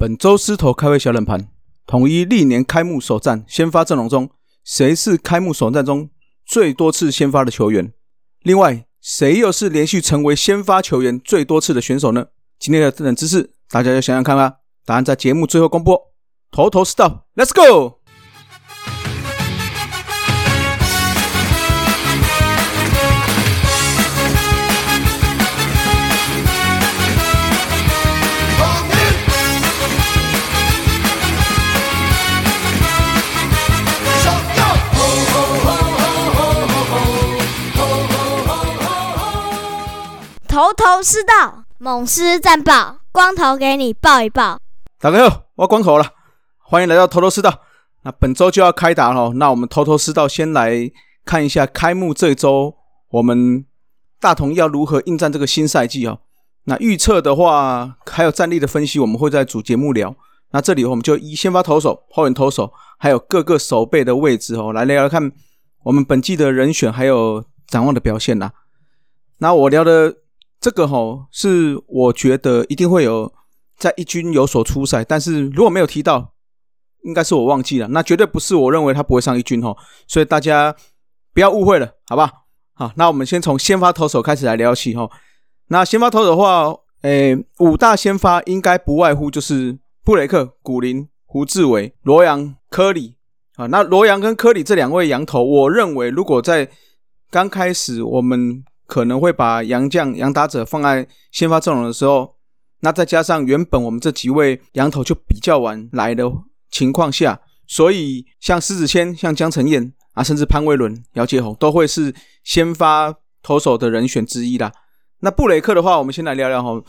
本周狮头开胃小冷盘，统一历年开幕首战先发阵容中，谁是开幕首战中最多次先发的球员？另外，谁又是连续成为先发球员最多次的选手呢？今天的冷知识，大家要想想看吧。答案在节目最后公布。头头是道，Let's go！头头是道，猛狮战报，光头给你报一报。大家好，我光头了，欢迎来到头头是道。那本周就要开打了，那我们头头是道先来看一下开幕这周，我们大同要如何应战这个新赛季哦。那预测的话，还有战力的分析，我们会在主节目聊。那这里我们就一先发投手、后援投手，还有各个守备的位置哦，来聊聊看我们本季的人选还有展望的表现啦。那我聊的。这个哈是我觉得一定会有在一军有所出赛，但是如果没有提到，应该是我忘记了，那绝对不是我认为他不会上一军哈，所以大家不要误会了，好吧？好，那我们先从先发投手开始来聊起哈。那先发投手的话，诶，五大先发应该不外乎就是布雷克、古林、胡志伟、罗阳、科里啊。那罗阳跟科里这两位羊头，我认为如果在刚开始我们可能会把杨将、杨打者放在先发阵容的时候，那再加上原本我们这几位羊头就比较晚来的情况下，所以像狮子谦、像江晨燕啊，甚至潘威伦、姚杰宏都会是先发投手的人选之一啦。那布雷克的话，我们先来聊聊哈。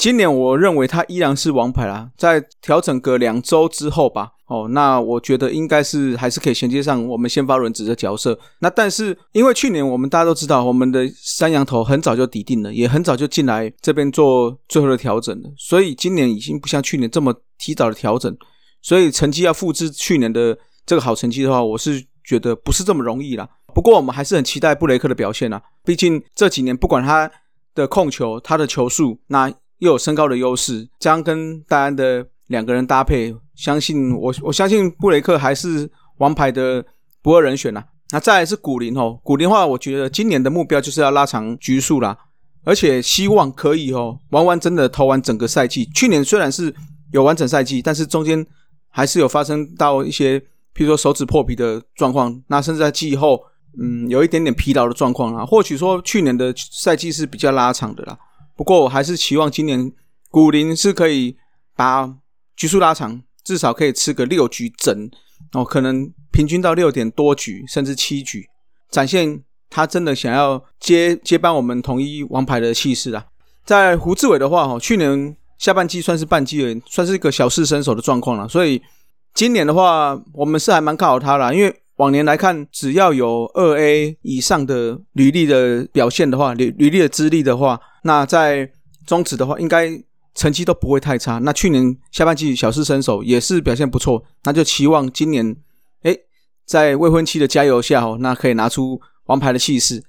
今年我认为他依然是王牌啦，在调整个两周之后吧，哦，那我觉得应该是还是可以衔接上我们先发轮子的角色。那但是因为去年我们大家都知道，我们的山羊头很早就抵定了，也很早就进来这边做最后的调整了，所以今年已经不像去年这么提早的调整，所以成绩要复制去年的这个好成绩的话，我是觉得不是这么容易啦。不过我们还是很期待布雷克的表现啊，毕竟这几年不管他的控球、他的球速，那又有身高的优势，这样跟戴安的两个人搭配，相信我，我相信布雷克还是王牌的不二人选啦。那再来是古林哦，古林的话，我觉得今年的目标就是要拉长局数啦，而且希望可以哦，完完整的投完整个赛季。去年虽然是有完整赛季，但是中间还是有发生到一些，譬如说手指破皮的状况，那甚至在季后，嗯，有一点点疲劳的状况啊。或许说去年的赛季是比较拉长的啦。不过我还是期望今年古林是可以把局数拉长，至少可以吃个六局整哦，可能平均到六点多局，甚至七局，展现他真的想要接接班我们统一王牌的气势啊。在胡志伟的话，哦，去年下半季算是半季，算是一个小试身手的状况了，所以今年的话，我们是还蛮看好他啦，因为。往年来看，只要有二 A 以上的履历的表现的话，履履历的资历的话，那在中职的话，应该成绩都不会太差。那去年下半季小试身手也是表现不错，那就期望今年，哎，在未婚妻的加油下，哦，那可以拿出王牌的气势。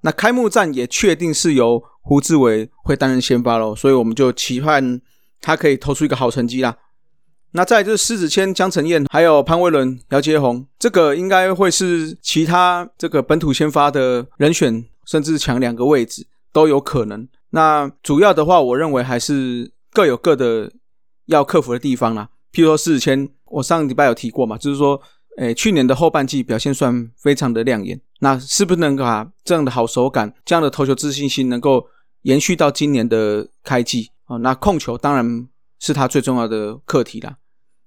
那开幕战也确定是由胡志伟会担任先发喽，所以我们就期盼他可以投出一个好成绩啦。那再就是狮子谦、江承燕，还有潘威伦、姚杰宏，这个应该会是其他这个本土先发的人选，甚至抢两个位置都有可能。那主要的话，我认为还是各有各的要克服的地方啦。譬如说狮子谦，我上礼拜有提过嘛，就是说，诶，去年的后半季表现算非常的亮眼，那是不是能把这样的好手感、这样的投球自信心能够延续到今年的开季啊？那控球当然。是他最重要的课题啦。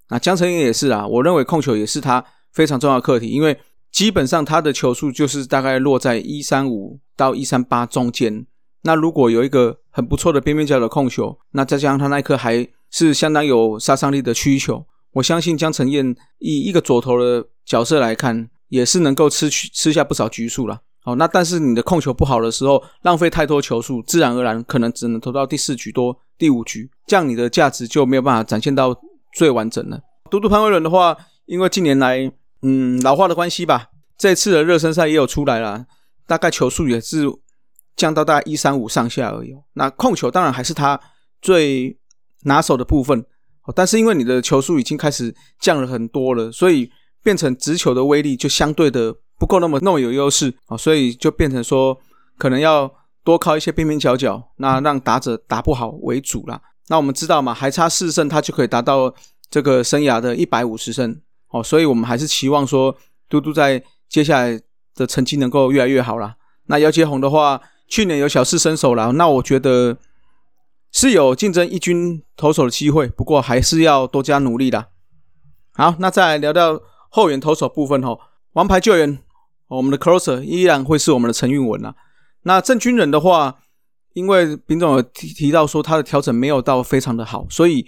那江承燕也是啊，我认为控球也是他非常重要的课题，因为基本上他的球速就是大概落在一三五到一三八中间。那如果有一个很不错的边边角的控球，那再加上他那一颗还是相当有杀伤力的曲球，我相信江承燕以一个左投的角色来看，也是能够吃吃下不少局数了。哦，那但是你的控球不好的时候，浪费太多球数，自然而然可能只能投到第四局多、第五局，这样你的价值就没有办法展现到最完整了。嘟嘟潘威伦的话，因为近年来嗯老化的关系吧，这次的热身赛也有出来了，大概球速也是降到大概一三五上下而已。那控球当然还是他最拿手的部分，但是因为你的球速已经开始降了很多了，所以变成直球的威力就相对的不够那么那么有优势啊，所以就变成说可能要多靠一些边边角角，那让打者打不好为主啦。那我们知道嘛，还差四胜，他就可以达到这个生涯的一百五十胜哦，所以我们还是期望说嘟嘟在接下来的成绩能够越来越好啦。那姚杰宏的话，去年有小试身手了，那我觉得是有竞争一军投手的机会，不过还是要多加努力的。好，那再来聊到后援投手部分哦，王牌救援，我们的 closer 依然会是我们的陈运文啊。那郑军人的话，因为丙总有提提到说他的调整没有到非常的好，所以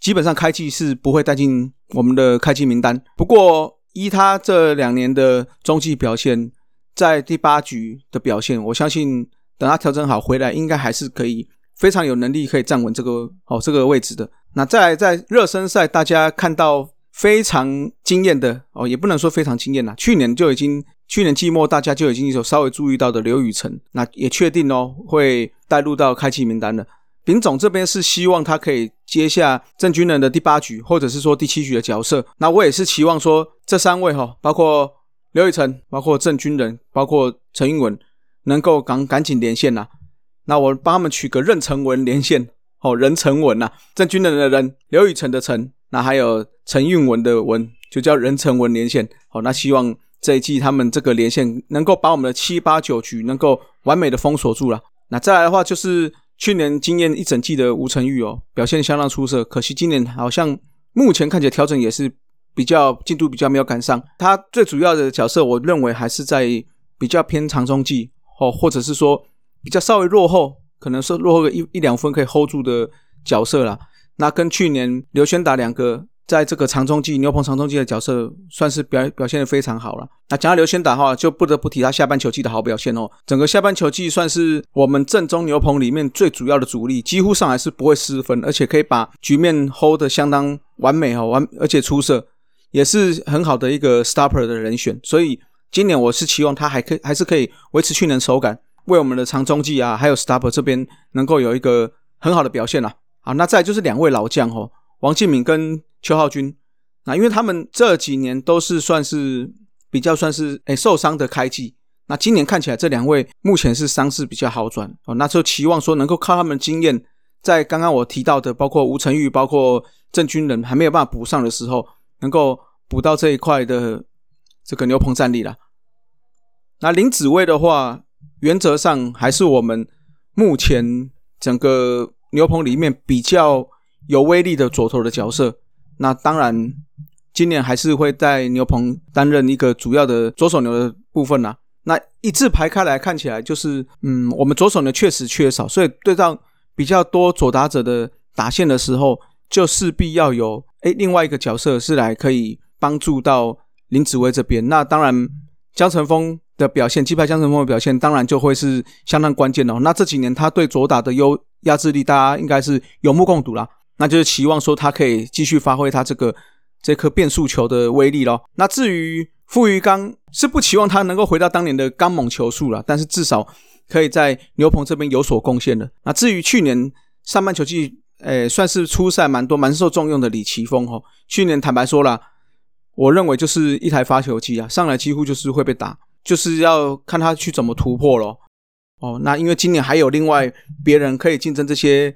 基本上开季是不会带进我们的开季名单。不过依他这两年的中继表现，在第八局的表现，我相信等他调整好回来，应该还是可以非常有能力可以站稳这个哦这个位置的。那在在热身赛，大家看到非常惊艳的哦，也不能说非常惊艳啦，去年就已经去年季末大家就已经有稍微注意到的刘宇辰，那也确定哦会带入到开启名单了。丙总这边是希望他可以接下郑军人的第八局，或者是说第七局的角色。那我也是期望说这三位哈，包括。刘宇辰，包括郑军人，包括陈英文，能够赶赶紧连线呐。那我帮他们取个任成文连线，哦，任成文呐。郑军人的人，刘宇辰的陈，那还有陈运文的文，就叫任成文连线。好，那希望这一季他们这个连线能够把我们的七八九局能够完美的封锁住了。那再来的话，就是去年经验一整季的吴成玉哦，表现相当出色。可惜今年好像目前看起来调整也是。比较进度比较没有赶上，他最主要的角色，我认为还是在比较偏长中计哦，或者是说比较稍微落后，可能是落后个一一两分可以 hold 住的角色啦。那跟去年刘轩达两个在这个长中计牛棚长中计的角色，算是表表现的非常好了。那讲到刘轩达的话，就不得不提他下半球季的好表现哦。整个下半球季算是我们正中牛棚里面最主要的主力，几乎上来是不会失分，而且可以把局面 hold 得相当完美哦，完而且出色。也是很好的一个 stopper 的人选，所以今年我是期望他还可以还是可以维持去年手感，为我们的长中继啊，还有 stopper 这边能够有一个很好的表现啦。啊，那再就是两位老将哦，王敬敏跟邱浩军，那因为他们这几年都是算是比较算是诶受伤的开季，那今年看起来这两位目前是伤势比较好转哦，那就期望说能够靠他们经验，在刚刚我提到的包括吴成玉、包括郑军人还没有办法补上的时候。能够补到这一块的这个牛棚战力了。那林子威的话，原则上还是我们目前整个牛棚里面比较有威力的左投的角色。那当然，今年还是会在牛棚担任一个主要的左手牛的部分啦。那一字排开来看起来，就是嗯，我们左手牛确实缺少，所以对上比较多左打者的打线的时候，就势必要有。哎，另外一个角色是来可以帮助到林子威这边。那当然，江晨峰的表现，击败江晨峰的表现，当然就会是相当关键哦。那这几年他对左打的优压制力，大家应该是有目共睹啦。那就是期望说他可以继续发挥他这个这颗变速球的威力咯。那至于傅余刚，是不期望他能够回到当年的刚猛球速了，但是至少可以在牛棚这边有所贡献的。那至于去年上半球季。诶，算是初赛蛮多、蛮受重用的李奇峰哦。去年坦白说了，我认为就是一台发球机啊，上来几乎就是会被打，就是要看他去怎么突破咯。哦，那因为今年还有另外别人可以竞争这些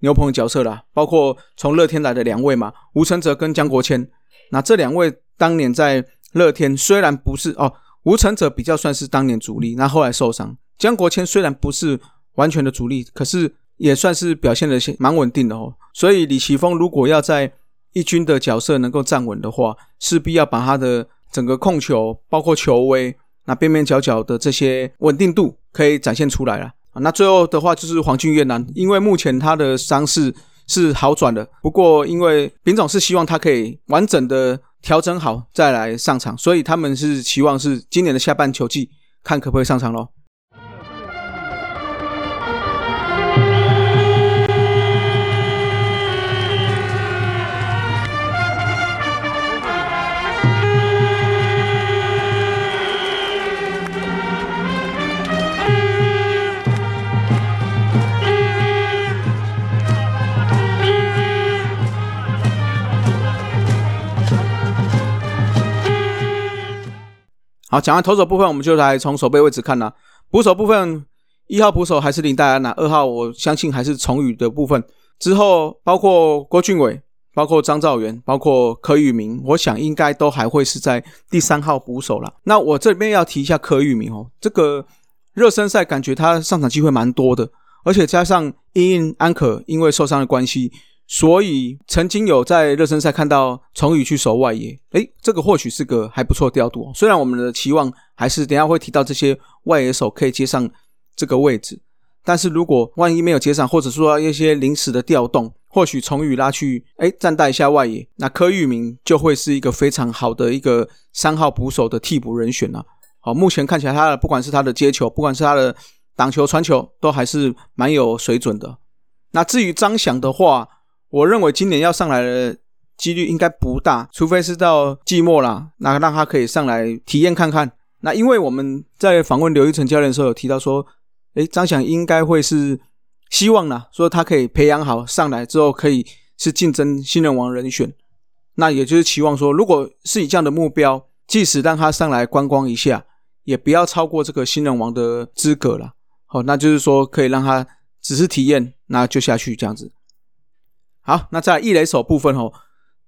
牛棚角色啦，包括从乐天来的两位嘛，吴承泽跟江国谦。那这两位当年在乐天虽然不是哦，吴承泽比较算是当年主力，那后来受伤。江国谦虽然不是完全的主力，可是。也算是表现的蛮稳定的哦，所以李奇峰如果要在一军的角色能够站稳的话，势必要把他的整个控球，包括球威，那边边角角的这些稳定度可以展现出来了。那最后的话就是黄俊越南，因为目前他的伤势是好转的，不过因为丙总是希望他可以完整的调整好再来上场，所以他们是期望是今年的下半球季看可不可以上场喽。好，讲完投手部分，我们就来从守备位置看啦。捕手部分，一号捕手还是林黛安娜，二号我相信还是崇宇的部分。之后包括郭俊伟。包括张兆元，包括柯玉明，我想应该都还会是在第三号捕手了。那我这边要提一下柯玉明哦，这个热身赛感觉他上场机会蛮多的，而且加上因安可因为受伤的关系，所以曾经有在热身赛看到崇宇去守外野，诶，这个或许是个还不错调度。虽然我们的期望还是等下会提到这些外野手可以接上这个位置，但是如果万一没有接上，或者说一些临时的调动。或许从宇拉去哎暂代一下外野，那柯玉明就会是一个非常好的一个三号捕手的替补人选了。好，目前看起来他的不管是他的接球，不管是他的挡球传球，都还是蛮有水准的。那至于张翔的话，我认为今年要上来的几率应该不大，除非是到季末啦，那让他可以上来体验看看。那因为我们在访问刘一成教练的时候有提到说，哎，张翔应该会是。希望呢，说他可以培养好上来之后，可以是竞争新人王人选。那也就是期望说，如果是以这样的目标，即使让他上来观光一下，也不要超过这个新人王的资格了。好，那就是说可以让他只是体验，那就下去这样子。好，那在一垒手部分哦，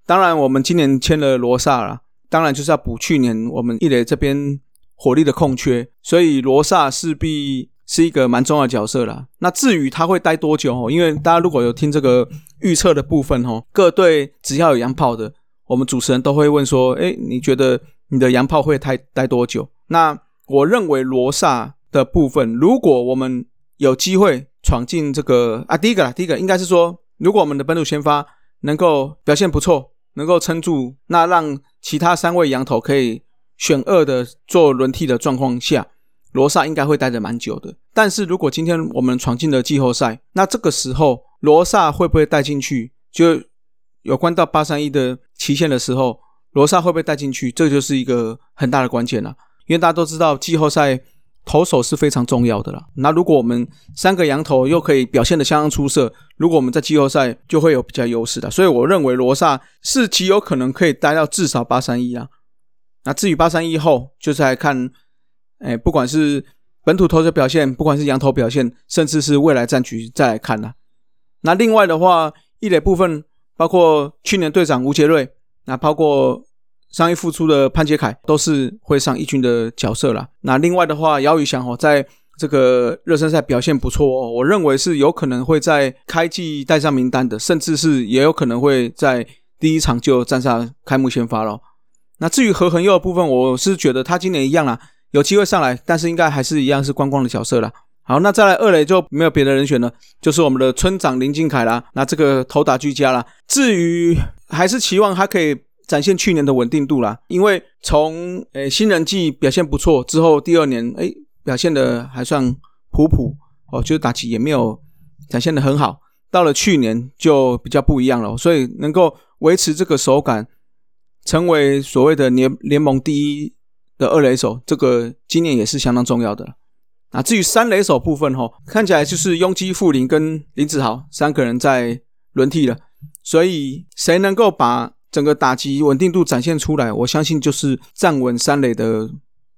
当然我们今年签了罗萨了，当然就是要补去年我们一垒这边火力的空缺，所以罗萨势必。是一个蛮重要的角色啦。那至于他会待多久哦？因为大家如果有听这个预测的部分哦，各队只要有洋炮的，我们主持人都会问说：哎，你觉得你的洋炮会待待多久？那我认为罗萨的部分，如果我们有机会闯进这个啊，第一个啦，第一个应该是说，如果我们的本土先发能够表现不错，能够撑住，那让其他三位羊头可以选二的做轮替的状况下。罗萨应该会待的蛮久的，但是如果今天我们闯进了季后赛，那这个时候罗萨会不会带进去？就有关到八三一的期限的时候，罗萨会不会带进去？这就是一个很大的关键了。因为大家都知道季后赛投手是非常重要的了。那如果我们三个羊头又可以表现的相当出色，如果我们在季后赛就会有比较优势的。所以我认为罗萨是极有可能可以待到至少八三一啊。那至于八三一后，就是来看。哎，不管是本土投手表现，不管是羊头表现，甚至是未来战局，再来看呢。那另外的话，一垒部分包括去年队长吴杰瑞，那包括上一复出的潘杰凯，都是会上一军的角色了。那另外的话，姚宇翔哦，在这个热身赛表现不错哦，我认为是有可能会在开季带上名单的，甚至是也有可能会在第一场就站上开幕先发了。那至于何恒佑的部分，我是觉得他今年一样啦。有机会上来，但是应该还是一样是观光的角色了。好，那再来二垒就没有别的人选了，就是我们的村长林金凯啦。那这个投打俱佳啦。至于还是期望他可以展现去年的稳定度啦，因为从诶新人季表现不错之后，第二年诶表现的还算普普哦，就是打击也没有展现的很好。到了去年就比较不一样了，所以能够维持这个手感，成为所谓的联联盟第一。的二垒手，这个今年也是相当重要的。那至于三垒手部分，哈，看起来就是拥基富林跟林子豪三个人在轮替了。所以谁能够把整个打击稳定度展现出来，我相信就是站稳三垒的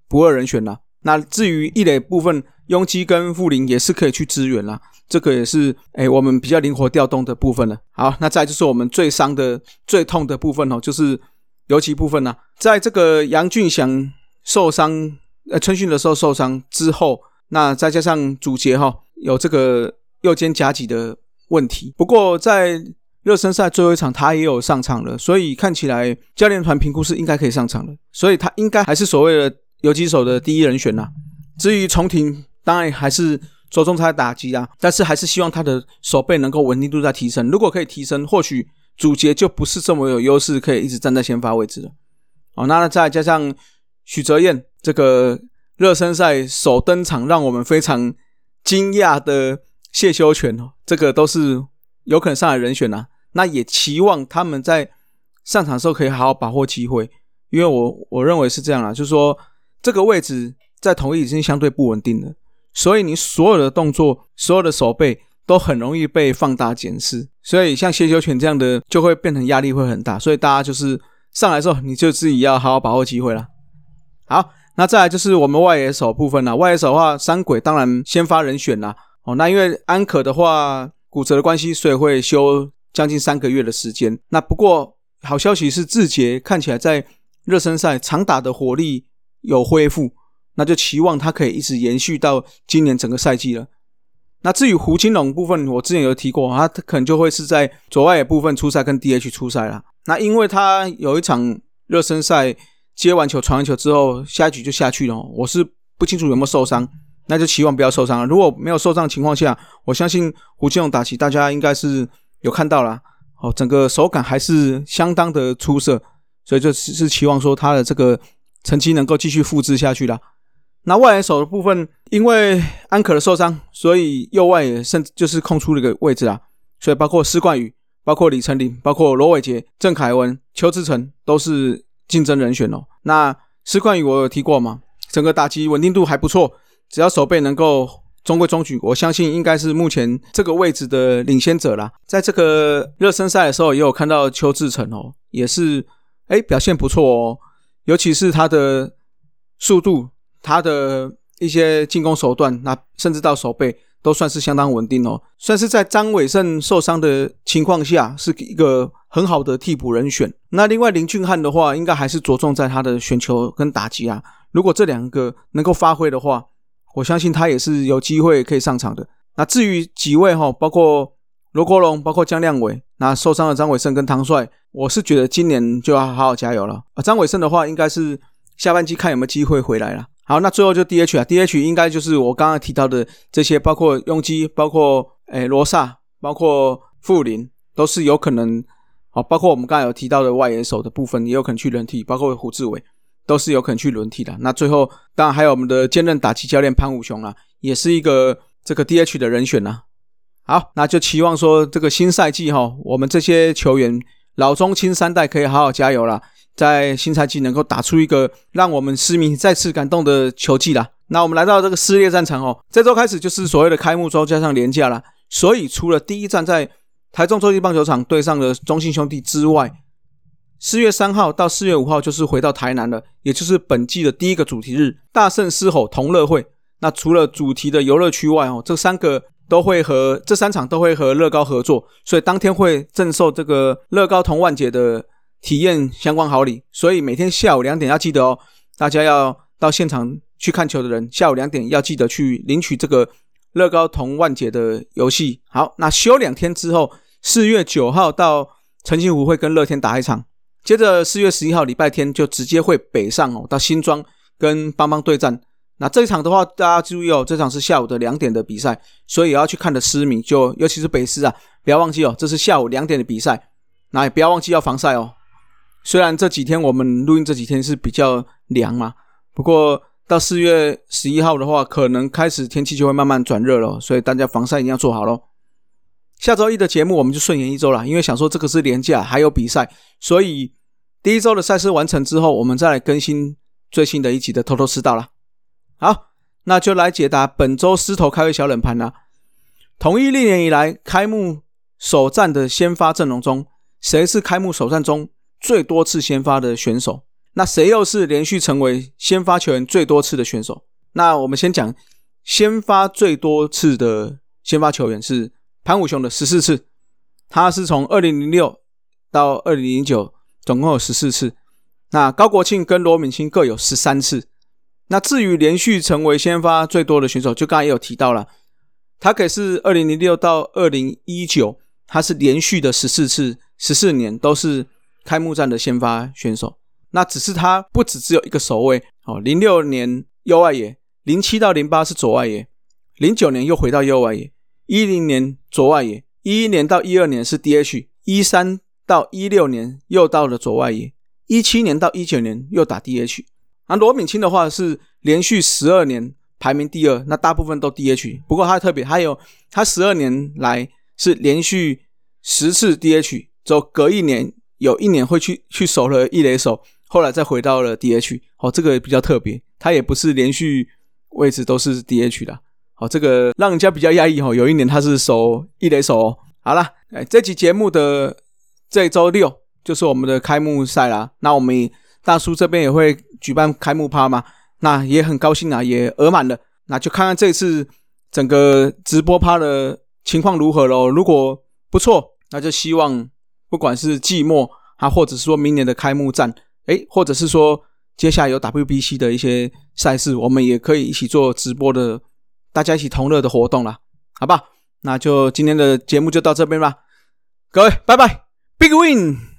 不二人选了。那至于一垒部分，拥基跟富林也是可以去支援啦。这个也是哎，我们比较灵活调动的部分了。好，那再就是我们最伤的、最痛的部分哦，就是尤其部分呢，在这个杨俊祥。受伤，呃，春训的时候受伤之后，那再加上主杰哈有这个右肩夹脊的问题。不过在热身赛最后一场，他也有上场了，所以看起来教练团评估是应该可以上场了，所以他应该还是所谓的游击手的第一人选呐。至于重庭，当然还是着重他的打击啊，但是还是希望他的手背能够稳定度再提升。如果可以提升，或许主角就不是这么有优势，可以一直站在先发位置了。哦，那再加上。许哲彦这个热身赛首登场，让我们非常惊讶的谢修权哦，这个都是有可能上来人选呐。那也期望他们在上场的时候可以好好把握机会，因为我我认为是这样啦，就是说这个位置在统一已经相对不稳定了，所以你所有的动作、所有的手背都很容易被放大检视，所以像谢修权这样的就会变成压力会很大，所以大家就是上来之后你就自己要好好把握机会了。好，那再来就是我们外野手部分啦，外野手的话，三鬼当然先发人选啦。哦，那因为安可的话骨折的关系，所以会休将近三个月的时间。那不过好消息是，志杰看起来在热身赛长打的火力有恢复，那就期望他可以一直延续到今年整个赛季了。那至于胡金龙部分，我之前有提过，他可能就会是在左外野部分出赛，跟 DH 出赛啦。那因为他有一场热身赛接完球传完球之后，下一局就下去了。我是不清楚有没有受伤，那就期望不要受伤了。如果没有受伤的情况下，我相信胡金龙打起，大家应该是有看到了。哦，整个手感还是相当的出色，所以就是是期望说他的这个成绩能够继续复制下去啦。那外援手的部分，因为安可的受伤，所以右外野甚至就是空出了一个位置啊。所以包括施冠宇、包括李成林、包括罗伟杰、郑凯文、邱志成都是竞争人选哦。那施冠宇我有提过吗？整个打击稳定度还不错，只要手背能够中规中矩，我相信应该是目前这个位置的领先者啦。在这个热身赛的时候，也有看到邱志成哦，也是哎表现不错哦，尤其是他的速度。他的一些进攻手段，那甚至到手背都算是相当稳定哦，算是在张伟胜受伤的情况下，是一个很好的替补人选。那另外林俊汉的话，应该还是着重在他的选球跟打击啊。如果这两个能够发挥的话，我相信他也是有机会可以上场的。那至于几位哈，包括罗国龙，包括江亮伟，那受伤的张伟胜跟唐帅，我是觉得今年就要好好加油了啊。张伟胜的话，应该是下半季看有没有机会回来了。好，那最后就 D H 啊，D H 应该就是我刚刚提到的这些，包括拥基，包括诶罗萨，包括富林，都是有可能。好，包括我们刚才有提到的外野手的部分，也有可能去轮替，包括胡志伟，都是有可能去轮替的。那最后当然还有我们的兼任打击教练潘武雄啊，也是一个这个 D H 的人选呐。好，那就期望说这个新赛季哈，我们这些球员老中青三代可以好好加油了。在新赛季能够打出一个让我们市民再次感动的球技啦。那我们来到这个撕裂战场哦，这周开始就是所谓的开幕周加上年假了。所以除了第一站在台中洲际棒球场对上了中信兄弟之外，四月三号到四月五号就是回到台南了，也就是本季的第一个主题日——大圣狮吼同乐会。那除了主题的游乐区外哦，这三个都会和这三场都会和乐高合作，所以当天会赠送这个乐高同万节的。体验相关好礼，所以每天下午两点要记得哦，大家要到现场去看球的人，下午两点要记得去领取这个乐高同万节的游戏。好，那休两天之后，四月九号到澄清湖会跟乐天打一场，接着四月十一号礼拜天就直接会北上哦，到新庄跟邦邦对战。那这一场的话，大家注意哦，这场是下午的两点的比赛，所以要去看的私迷就尤其是北师啊，不要忘记哦，这是下午两点的比赛，那也不要忘记要防晒哦。虽然这几天我们录音这几天是比较凉嘛，不过到四月十一号的话，可能开始天气就会慢慢转热了，所以大家防晒一定要做好喽。下周一的节目我们就顺延一周了，因为想说这个是连假还有比赛，所以第一周的赛事完成之后，我们再来更新最新的一集的偷偷吃到了。好，那就来解答本周狮头开胃小冷盘啦。统一历年以来开幕首战的先发阵容中，谁是开幕首战中？最多次先发的选手，那谁又是连续成为先发球员最多次的选手？那我们先讲先发最多次的先发球员是潘武雄的十四次，他是从二零零六到二零零九，总共有十四次。那高国庆跟罗敏清各有十三次。那至于连续成为先发最多的选手，就刚才也有提到了，他可是二零零六到二零一九，他是连续的十四次，十四年都是。开幕战的先发选手，那只是他不只只有一个守卫哦。零六年右外野，零七到零八是左外野，零九年又回到右外野，一零年左外野，一一年到一二年是 DH，一三到一六年又到了左外野，一七年到一九年又打 DH。而罗敏清的话是连续十二年排名第二，那大部分都 DH，不过他特别还有他十二年来是连续十次 DH，走隔一年。有一年会去去守了一垒手，后来再回到了 DH，哦，这个也比较特别，他也不是连续位置都是 DH 的，好，这个让人家比较压抑哦。有一年他是守一垒手哦。好了，哎，这期节目的这周六就是我们的开幕赛啦。那我们大叔这边也会举办开幕趴嘛？那也很高兴啊，也额满了。那就看看这次整个直播趴的情况如何喽。如果不错，那就希望不管是季末啊，或者是说明年的开幕战，诶，或者是说接下来有 WBC 的一些赛事，我们也可以一起做直播的，大家一起同乐的活动啦，好吧？那就今天的节目就到这边吧，各位，拜拜，Big Win。